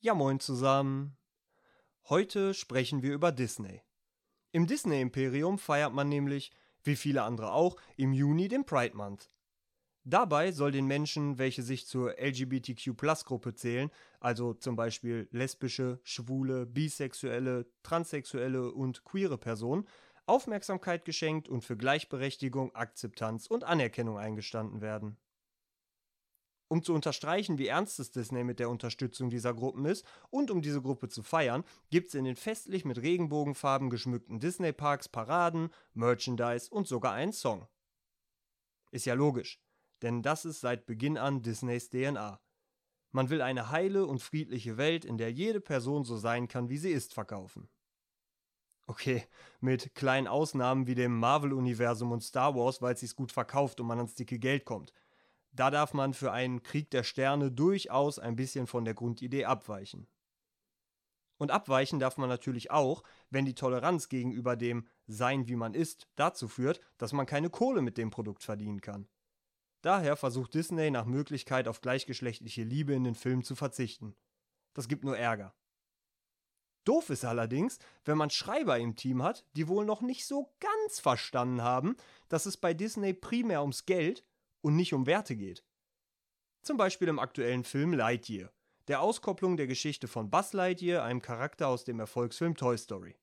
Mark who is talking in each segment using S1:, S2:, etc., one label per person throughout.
S1: Ja moin zusammen. Heute sprechen wir über Disney. Im Disney-Imperium feiert man nämlich, wie viele andere auch, im Juni den Pride Month. Dabei soll den Menschen, welche sich zur LGBTQ-Plus-Gruppe zählen, also zum Beispiel lesbische, schwule, bisexuelle, transsexuelle und queere Personen, Aufmerksamkeit geschenkt und für Gleichberechtigung, Akzeptanz und Anerkennung eingestanden werden. Um zu unterstreichen, wie ernst es Disney mit der Unterstützung dieser Gruppen ist und um diese Gruppe zu feiern, gibt es in den festlich mit Regenbogenfarben geschmückten Disney-Parks Paraden, Merchandise und sogar einen Song. Ist ja logisch, denn das ist seit Beginn an Disneys DNA. Man will eine heile und friedliche Welt, in der jede Person so sein kann, wie sie ist, verkaufen. Okay, mit kleinen Ausnahmen wie dem Marvel-Universum und Star Wars, weil es sich gut verkauft und man ans dicke Geld kommt – da darf man für einen Krieg der Sterne durchaus ein bisschen von der Grundidee abweichen. Und abweichen darf man natürlich auch, wenn die Toleranz gegenüber dem Sein wie man ist dazu führt, dass man keine Kohle mit dem Produkt verdienen kann. Daher versucht Disney nach Möglichkeit auf gleichgeschlechtliche Liebe in den Filmen zu verzichten. Das gibt nur Ärger. Doof ist allerdings, wenn man Schreiber im Team hat, die wohl noch nicht so ganz verstanden haben, dass es bei Disney primär ums Geld und nicht um Werte geht. Zum Beispiel im aktuellen Film Lightyear, der Auskopplung der Geschichte von Buzz Lightyear, einem Charakter aus dem Erfolgsfilm Toy Story.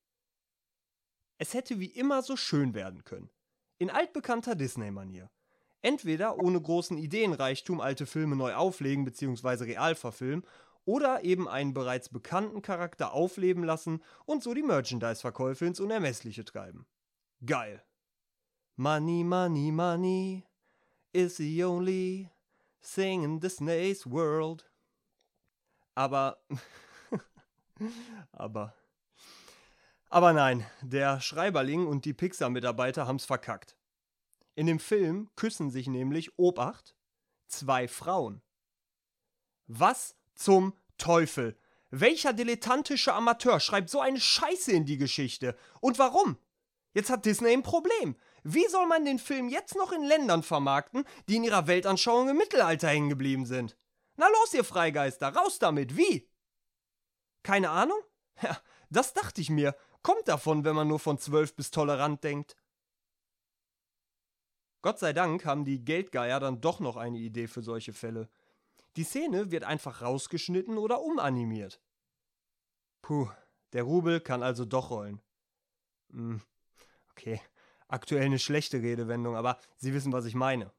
S1: Es hätte wie immer so schön werden können. In altbekannter Disney-Manier. Entweder ohne großen Ideenreichtum alte Filme neu auflegen bzw. real verfilmen oder eben einen bereits bekannten Charakter aufleben lassen und so die Merchandise-Verkäufe ins Unermessliche treiben. Geil. Money, money, money is the only thing in Disney's world. Aber, aber, aber nein, der Schreiberling und die Pixar-Mitarbeiter haben's verkackt. In dem Film küssen sich nämlich, Obacht, zwei Frauen. Was zum Teufel? Welcher dilettantische Amateur schreibt so eine Scheiße in die Geschichte? Und warum? Jetzt hat Disney ein Problem. Wie soll man den Film jetzt noch in Ländern vermarkten, die in ihrer Weltanschauung im Mittelalter hängen geblieben sind? Na los, ihr Freigeister, raus damit, wie? Keine Ahnung? Ja, das dachte ich mir. Kommt davon, wenn man nur von zwölf bis tolerant denkt. Gott sei Dank haben die Geldgeier dann doch noch eine Idee für solche Fälle. Die Szene wird einfach rausgeschnitten oder umanimiert. Puh, der Rubel kann also doch rollen. Hm, okay, aktuell eine schlechte Redewendung, aber Sie wissen, was ich meine.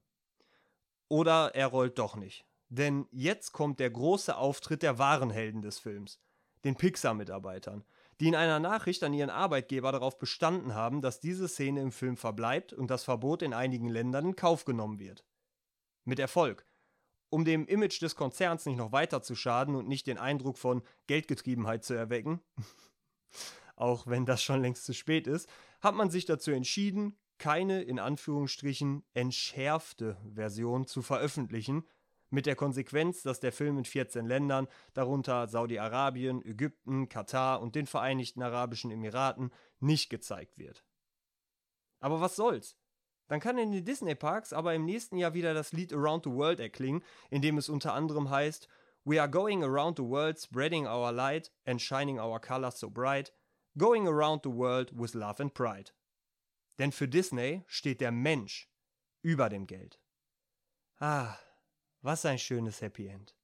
S1: Oder er rollt doch nicht. Denn jetzt kommt der große Auftritt der wahren Helden des Films, den Pixar-Mitarbeitern, die in einer Nachricht an ihren Arbeitgeber darauf bestanden haben, dass diese Szene im Film verbleibt und das Verbot in einigen Ländern in Kauf genommen wird. Mit Erfolg. Um dem Image des Konzerns nicht noch weiter zu schaden und nicht den Eindruck von Geldgetriebenheit zu erwecken, auch wenn das schon längst zu spät ist, hat man sich dazu entschieden, keine in Anführungsstrichen entschärfte Version zu veröffentlichen, mit der Konsequenz, dass der Film in 14 Ländern, darunter Saudi-Arabien, Ägypten, Katar und den Vereinigten Arabischen Emiraten, nicht gezeigt wird. Aber was soll's? Dann kann in den Disney-Parks aber im nächsten Jahr wieder das Lied Around the World erklingen, in dem es unter anderem heißt We are going around the world spreading our light and shining our colors so bright – Going Around the World with Love and Pride. Denn für Disney steht der Mensch über dem Geld. Ah, was ein schönes Happy End.